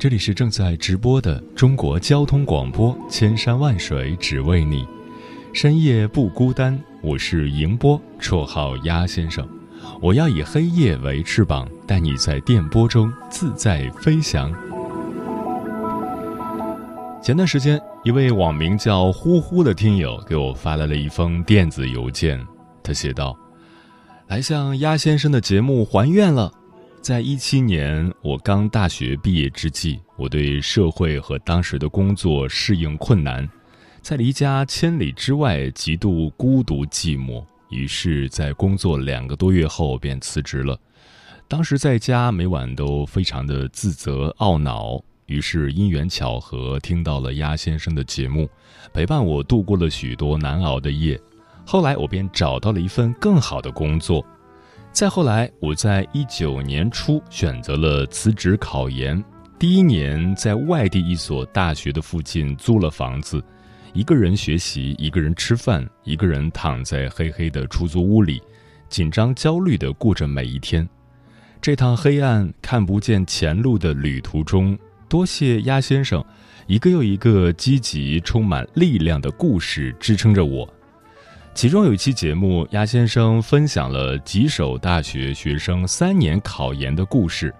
这里是正在直播的中国交通广播，千山万水只为你，深夜不孤单。我是迎波，绰号鸭先生。我要以黑夜为翅膀，带你在电波中自在飞翔。前段时间，一位网名叫“呼呼”的听友给我发来了一封电子邮件，他写道：“来向鸭先生的节目还愿了。”在一七年，我刚大学毕业之际，我对社会和当时的工作适应困难，在离家千里之外，极度孤独寂寞。于是，在工作两个多月后便辞职了。当时在家每晚都非常的自责懊恼。于是因缘巧合，听到了鸭先生的节目，陪伴我度过了许多难熬的夜。后来，我便找到了一份更好的工作。再后来，我在一九年初选择了辞职考研。第一年在外地一所大学的附近租了房子，一个人学习，一个人吃饭，一个人躺在黑黑的出租屋里，紧张焦虑地过着每一天。这趟黑暗看不见前路的旅途中，多谢鸭先生，一个又一个积极、充满力量的故事支撑着我。其中有一期节目，鸭先生分享了几首大学学生三年考研的故事，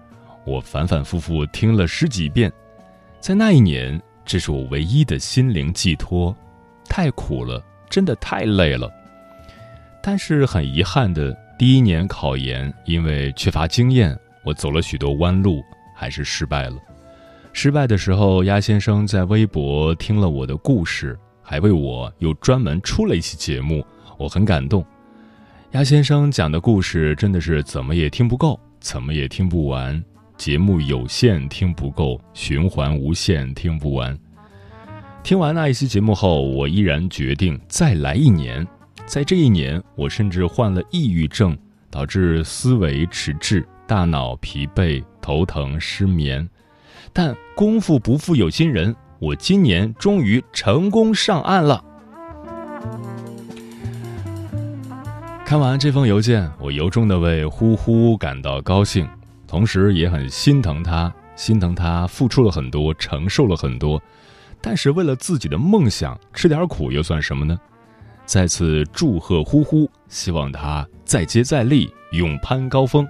我反反复复听了十几遍。在那一年，这是我唯一的心灵寄托。太苦了，真的太累了。但是很遗憾的，第一年考研因为缺乏经验，我走了许多弯路，还是失败了。失败的时候，鸭先生在微博听了我的故事。还为我又专门出了一期节目，我很感动。鸭先生讲的故事真的是怎么也听不够，怎么也听不完。节目有限，听不够；循环无限，听不完。听完那一期节目后，我依然决定再来一年。在这一年，我甚至患了抑郁症，导致思维迟滞、大脑疲惫、头疼、失眠。但功夫不负有心人。我今年终于成功上岸了。看完这封邮件，我由衷的为呼呼感到高兴，同时也很心疼他，心疼他付出了很多，承受了很多，但是为了自己的梦想吃点苦又算什么呢？再次祝贺呼呼，希望他再接再厉，勇攀高峰。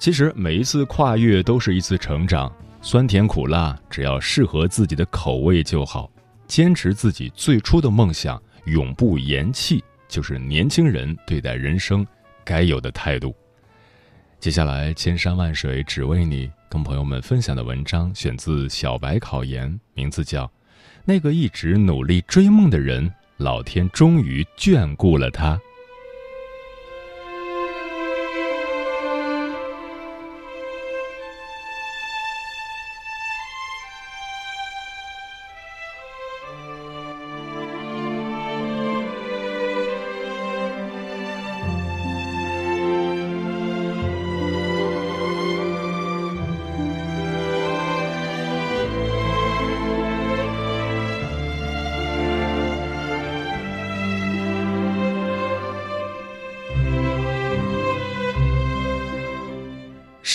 其实每一次跨越都是一次成长。酸甜苦辣，只要适合自己的口味就好。坚持自己最初的梦想，永不言弃，就是年轻人对待人生该有的态度。接下来，千山万水只为你，跟朋友们分享的文章选自小白考研，名字叫《那个一直努力追梦的人》，老天终于眷顾了他。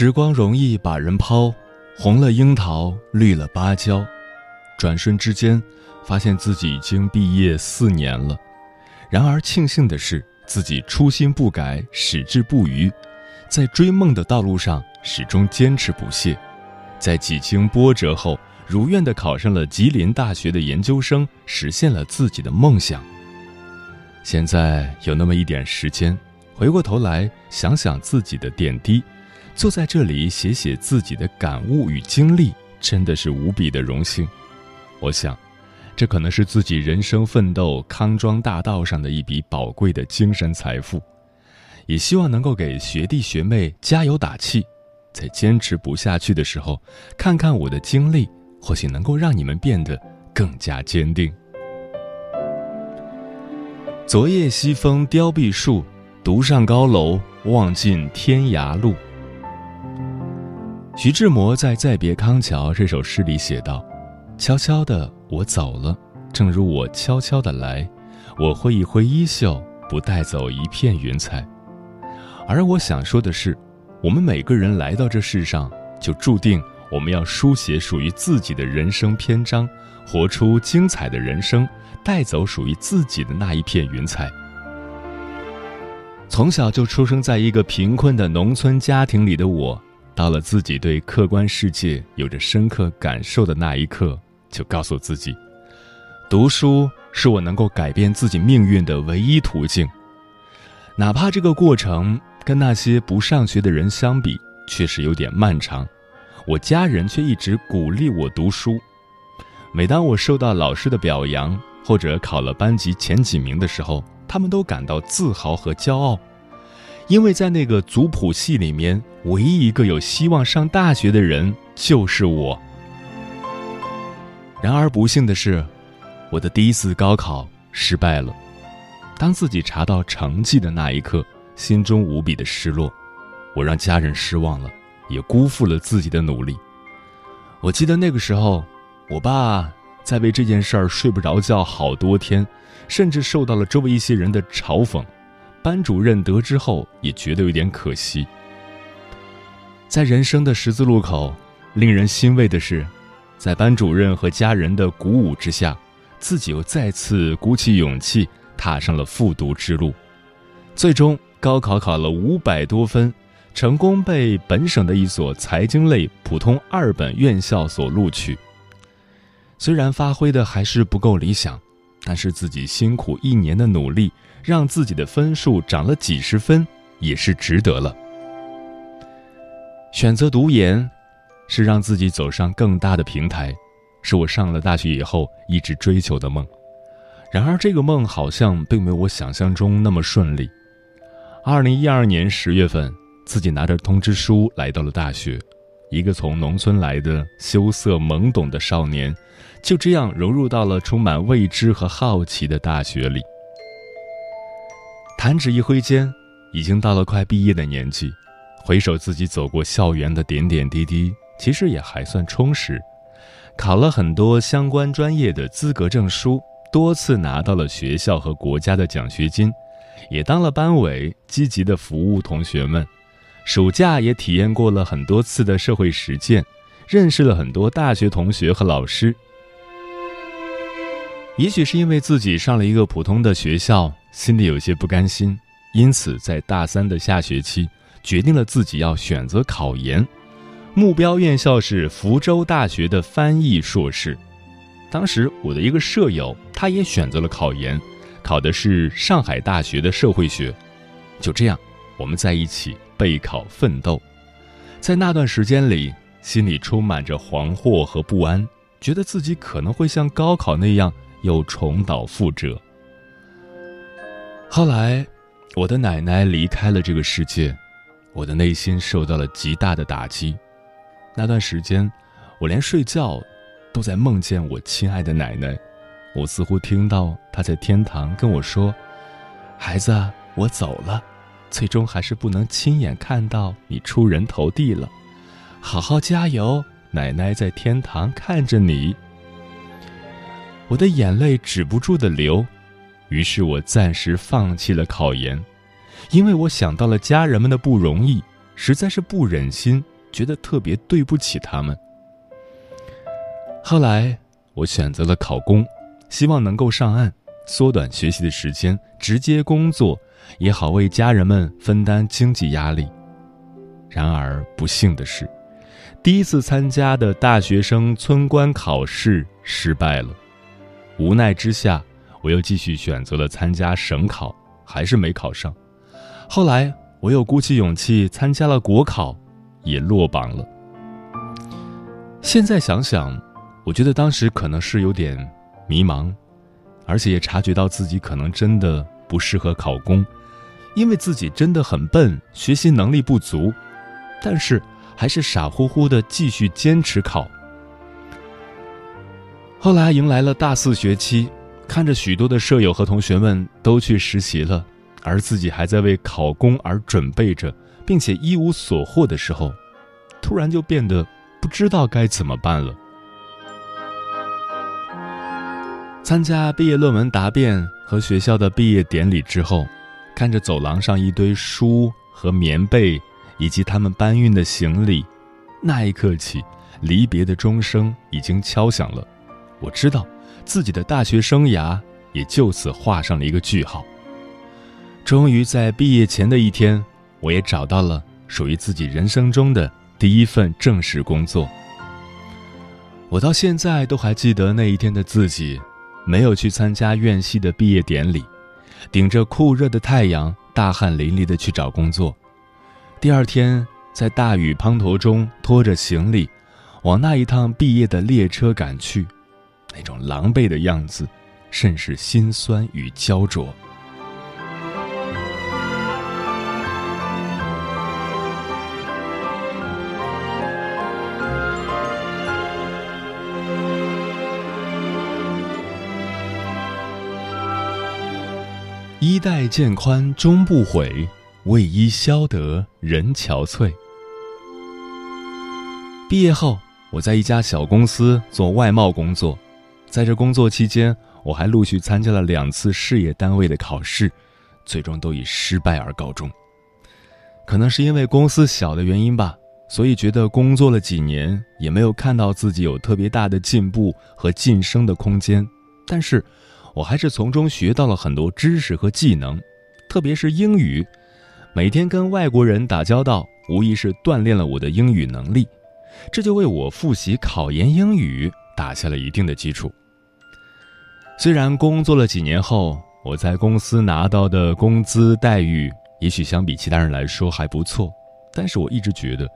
时光容易把人抛，红了樱桃，绿了芭蕉，转瞬之间，发现自己已经毕业四年了。然而庆幸的是，自己初心不改，矢志不渝，在追梦的道路上始终坚持不懈。在几经波折后，如愿的考上了吉林大学的研究生，实现了自己的梦想。现在有那么一点时间，回过头来想想自己的点滴。坐在这里写写自己的感悟与经历，真的是无比的荣幸。我想，这可能是自己人生奋斗康庄大道上的一笔宝贵的精神财富。也希望能够给学弟学妹加油打气，在坚持不下去的时候，看看我的经历，或许能够让你们变得更加坚定。昨夜西风凋碧树，独上高楼望尽天涯路。徐志摩在《再别康桥》这首诗里写道：“悄悄的我走了，正如我悄悄的来，我挥一挥衣袖，不带走一片云彩。”而我想说的是，我们每个人来到这世上，就注定我们要书写属于自己的人生篇章，活出精彩的人生，带走属于自己的那一片云彩。从小就出生在一个贫困的农村家庭里的我，到了自己对客观世界有着深刻感受的那一刻，就告诉自己，读书是我能够改变自己命运的唯一途径，哪怕这个过程。跟那些不上学的人相比，确实有点漫长。我家人却一直鼓励我读书。每当我受到老师的表扬，或者考了班级前几名的时候，他们都感到自豪和骄傲，因为在那个族谱系里面，唯一一个有希望上大学的人就是我。然而不幸的是，我的第一次高考失败了。当自己查到成绩的那一刻。心中无比的失落，我让家人失望了，也辜负了自己的努力。我记得那个时候，我爸在为这件事儿睡不着觉好多天，甚至受到了周围一些人的嘲讽。班主任得知后也觉得有点可惜。在人生的十字路口，令人欣慰的是，在班主任和家人的鼓舞之下，自己又再次鼓起勇气踏上了复读之路，最终。高考考了五百多分，成功被本省的一所财经类普通二本院校所录取。虽然发挥的还是不够理想，但是自己辛苦一年的努力，让自己的分数涨了几十分，也是值得了。选择读研，是让自己走上更大的平台，是我上了大学以后一直追求的梦。然而，这个梦好像并没有我想象中那么顺利。二零一二年十月份，自己拿着通知书来到了大学，一个从农村来的羞涩懵懂的少年，就这样融入到了充满未知和好奇的大学里。弹指一挥间，已经到了快毕业的年纪，回首自己走过校园的点点滴滴，其实也还算充实。考了很多相关专业的资格证书，多次拿到了学校和国家的奖学金。也当了班委，积极的服务同学们。暑假也体验过了很多次的社会实践，认识了很多大学同学和老师。也许是因为自己上了一个普通的学校，心里有些不甘心，因此在大三的下学期，决定了自己要选择考研。目标院校是福州大学的翻译硕士。当时我的一个舍友，他也选择了考研。考的是上海大学的社会学，就这样，我们在一起备考奋斗。在那段时间里，心里充满着惶惑和不安，觉得自己可能会像高考那样又重蹈覆辙。后来，我的奶奶离开了这个世界，我的内心受到了极大的打击。那段时间，我连睡觉都在梦见我亲爱的奶奶。我似乎听到她在天堂跟我说：“孩子，我走了，最终还是不能亲眼看到你出人头地了。好好加油，奶奶在天堂看着你。”我的眼泪止不住的流，于是我暂时放弃了考研，因为我想到了家人们的不容易，实在是不忍心，觉得特别对不起他们。后来，我选择了考公。希望能够上岸，缩短学习的时间，直接工作，也好为家人们分担经济压力。然而不幸的是，第一次参加的大学生村官考试失败了。无奈之下，我又继续选择了参加省考，还是没考上。后来我又鼓起勇气参加了国考，也落榜了。现在想想，我觉得当时可能是有点。迷茫，而且也察觉到自己可能真的不适合考公，因为自己真的很笨，学习能力不足。但是还是傻乎乎的继续坚持考。后来迎来了大四学期，看着许多的舍友和同学们都去实习了，而自己还在为考公而准备着，并且一无所获的时候，突然就变得不知道该怎么办了。参加毕业论文答辩和学校的毕业典礼之后，看着走廊上一堆书和棉被，以及他们搬运的行李，那一刻起，离别的钟声已经敲响了。我知道，自己的大学生涯也就此画上了一个句号。终于在毕业前的一天，我也找到了属于自己人生中的第一份正式工作。我到现在都还记得那一天的自己。没有去参加院系的毕业典礼，顶着酷热的太阳，大汗淋漓的去找工作。第二天，在大雨滂沱中拖着行李，往那一趟毕业的列车赶去，那种狼狈的样子，甚是心酸与焦灼。衣带渐宽终不悔，为伊消得人憔悴。毕业后，我在一家小公司做外贸工作，在这工作期间，我还陆续参加了两次事业单位的考试，最终都以失败而告终。可能是因为公司小的原因吧，所以觉得工作了几年也没有看到自己有特别大的进步和晋升的空间，但是。我还是从中学到了很多知识和技能，特别是英语。每天跟外国人打交道，无疑是锻炼了我的英语能力，这就为我复习考研英语打下了一定的基础。虽然工作了几年后，我在公司拿到的工资待遇也许相比其他人来说还不错，但是我一直觉得，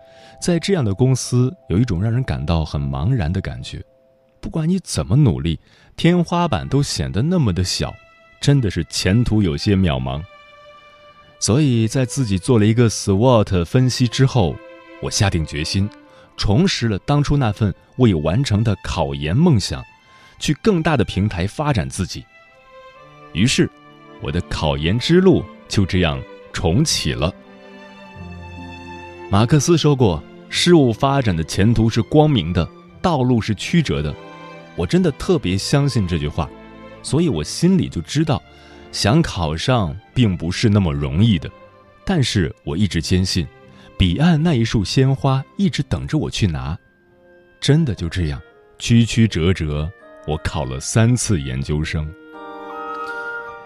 在这样的公司有一种让人感到很茫然的感觉。不管你怎么努力，天花板都显得那么的小，真的是前途有些渺茫。所以在自己做了一个 SWOT 分析之后，我下定决心，重拾了当初那份未完成的考研梦想，去更大的平台发展自己。于是，我的考研之路就这样重启了。马克思说过：“事物发展的前途是光明的，道路是曲折的。”我真的特别相信这句话，所以我心里就知道，想考上并不是那么容易的。但是我一直坚信，彼岸那一束鲜花一直等着我去拿。真的就这样，曲曲折折，我考了三次研究生。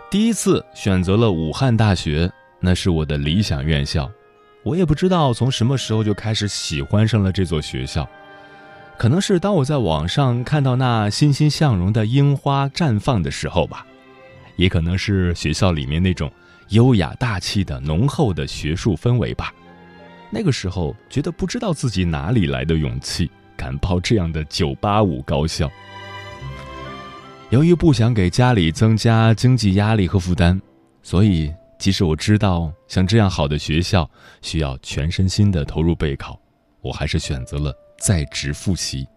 第一次选择了武汉大学，那是我的理想院校。我也不知道从什么时候就开始喜欢上了这座学校。可能是当我在网上看到那欣欣向荣的樱花绽放的时候吧，也可能是学校里面那种优雅大气的浓厚的学术氛围吧。那个时候觉得不知道自己哪里来的勇气，敢报这样的985高校。由于不想给家里增加经济压力和负担，所以即使我知道像这样好的学校需要全身心的投入备考，我还是选择了。在职复习，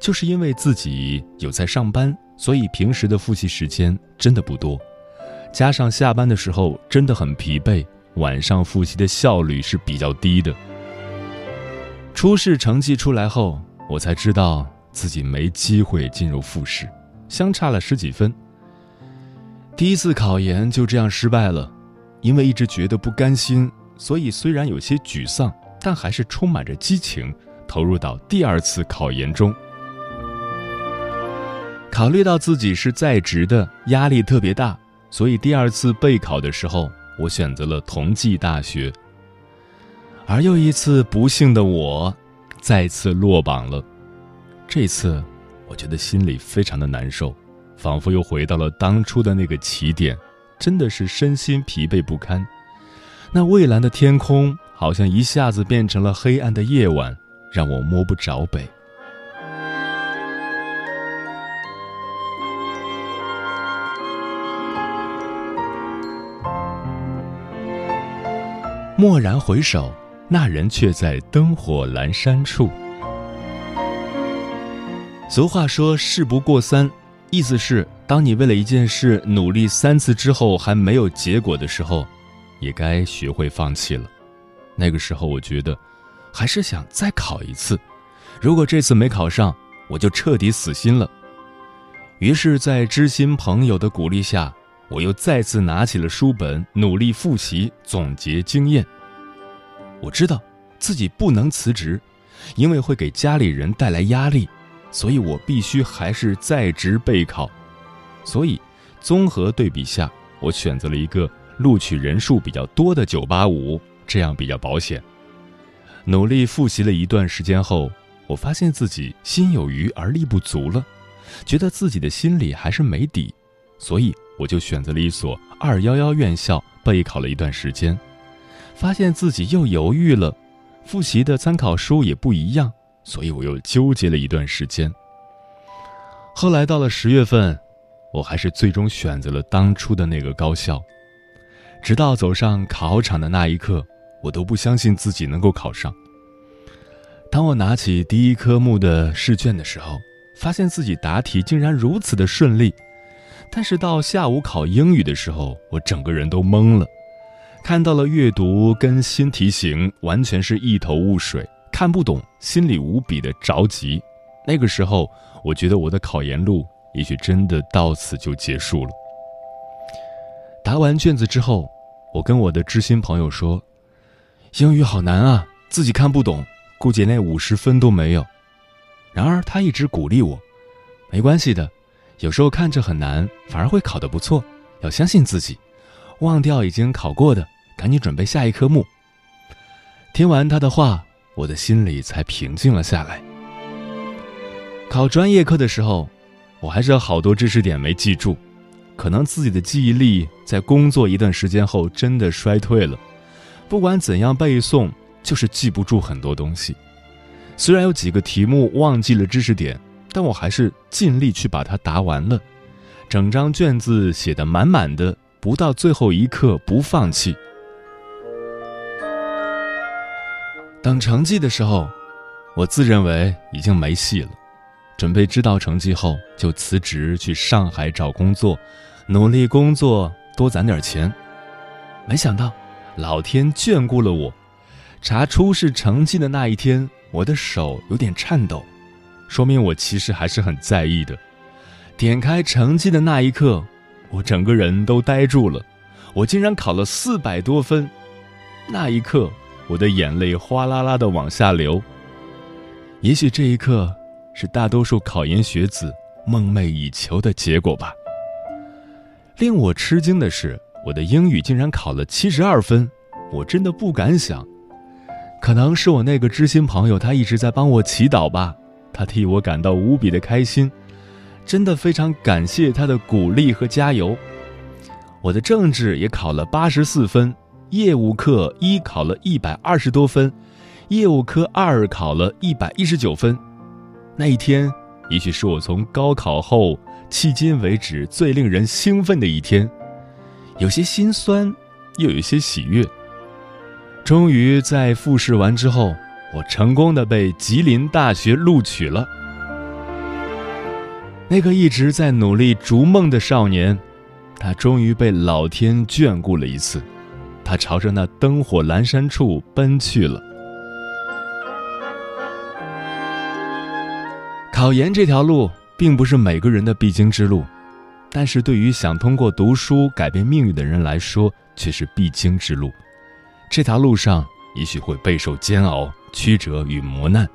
就是因为自己有在上班，所以平时的复习时间真的不多，加上下班的时候真的很疲惫，晚上复习的效率是比较低的。初试成绩出来后，我才知道自己没机会进入复试，相差了十几分。第一次考研就这样失败了，因为一直觉得不甘心，所以虽然有些沮丧，但还是充满着激情。投入到第二次考研中，考虑到自己是在职的，压力特别大，所以第二次备考的时候，我选择了同济大学。而又一次不幸的我，再次落榜了。这次，我觉得心里非常的难受仿佛又回到了当初的那个起点真的是身心疲惫不堪。那蔚蓝的天空好像一下子变成了黑暗的夜晚让我摸不着北。蓦然回首那人却在灯火阑珊处。俗话说“事不过三”，意思是，当你为了一件事努力三次之后还没有结果的时候，也该学会放弃了。那个时候，我觉得还是想再考一次。如果这次没考上，我就彻底死心了。于是，在知心朋友的鼓励下，我又再次拿起了书本，努力复习，总结经验。我知道自己不能辞职，因为会给家里人带来压力，所以我必须还是在职备考。所以，综合对比下，我选择了一个录取人数比较多的985，这样比较保险。努力复习了一段时间后，我发现自己心有余而力不足了。觉得自己的心里还是没底，所以我就选择了一所二幺幺院校备考了一段时间，发现自己又犹豫了，复习的参考书也不一样，所以我又纠结了一段时间。后来到了十月份，我还是最终选择了当初的那个高校，直到走上考场的那一刻，我都不相信自己能够考上。当我拿起第一科目的试卷的时候。发现自己答题竟然如此的顺利，但是到下午考英语的时候，我整个人都懵了。看到了阅读跟新题型，完全是一头雾水，看不懂，心里无比的着急。那个时候，我觉得我的考研路也许真的到此就结束了。答完卷子之后，我跟我的知心朋友说：“英语好难啊，自己看不懂，估计连五十分都没有。”然而，他一直鼓励我：“没关系的，有时候看着很难，反而会考得不错。要相信自己，忘掉已经考过的，赶紧准备下一科目。”听完他的话，我的心里才平静了下来。考专业课的时候，我还是有好多知识点没记住，可能自己的记忆力在工作一段时间后真的衰退了。不管怎样背诵，就是记不住很多东西。虽然有几个题目忘记了知识点，但我还是尽力去把它答完了。整张卷子写得满满的，不到最后一刻不放弃。等成绩的时候，我自认为已经没戏了，准备知道成绩后就辞职去上海找工作，努力工作多攒点钱。没想到，老天眷顾了我，查初试成绩的那一天。我的手有点颤抖，说明我其实还是很在意的。点开成绩的那一刻，我整个人都呆住了。我竟然考了四百多分，那一刻，我的眼泪哗啦啦的往下流。也许这一刻，是大多数考研学子梦寐以求的结果吧。令我吃惊的是，我的英语竟然考了七十二分，我真的不敢想。可能是我那个知心朋友，他一直在帮我祈祷吧，他替我感到无比的开心，真的非常感谢他的鼓励和加油。我的政治也考了八十四分，业务课一考了一百二十多分，业务科二考了一百一十九分。那一天，也许是我从高考后迄今为止最令人兴奋的一天，有些心酸，又有些喜悦。终于在复试完之后，我成功的被吉林大学录取了。那个一直在努力逐梦的少年，他终于被老天眷顾了一次，他朝着那灯火阑珊处奔去了。考研这条路并不是每个人的必经之路，但是对于想通过读书改变命运的人来说，却是必经之路。这条路上，也许会备受煎熬、曲折与磨难，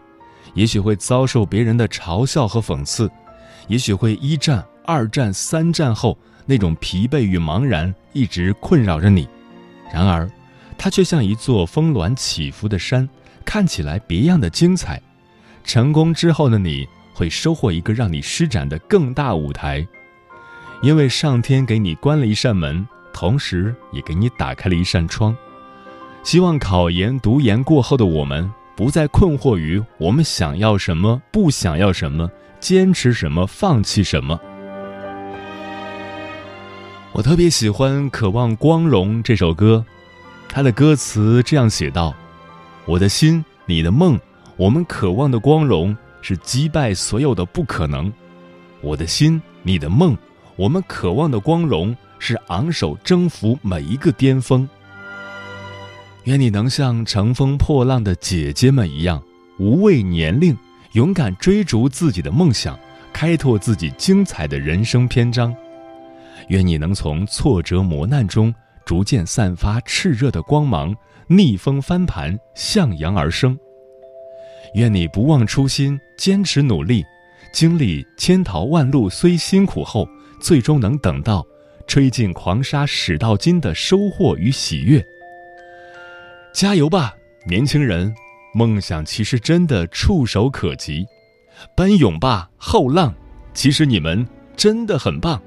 也许会遭受别人的嘲笑和讽刺，也许会一战、二战、三战后那种疲惫与茫然一直困扰着你。然而，它却像一座峰峦起伏的山，看起来别样的精彩。成功之后的你会收获一个让你施展的更大舞台，因为上天给你关了一扇门，同时也给你打开了一扇窗。希望考研读研过后的我们，不再困惑于我们想要什么、不想要什么、坚持什么、放弃什么。我特别喜欢《渴望光荣》这首歌，它的歌词这样写道：“我的心，你的梦，我们渴望的光荣是击败所有的不可能。我的心，你的梦，我们渴望的光荣是昂首征服每一个巅峰。愿你能像乘风破浪的姐姐们一样，无畏年龄，勇敢追逐自己的梦想，开拓自己精彩的人生篇章。愿你能从挫折磨难中。”逐渐散发炽热的光芒，逆风翻盘，向阳而生。愿你不忘初心，坚持努力，经历千淘万漉虽辛苦后，最终能等到吹尽狂沙始到金的收获与喜悦。加油吧，年轻人！梦想其实真的触手可及。奔涌吧，后浪！其实你们真的很棒。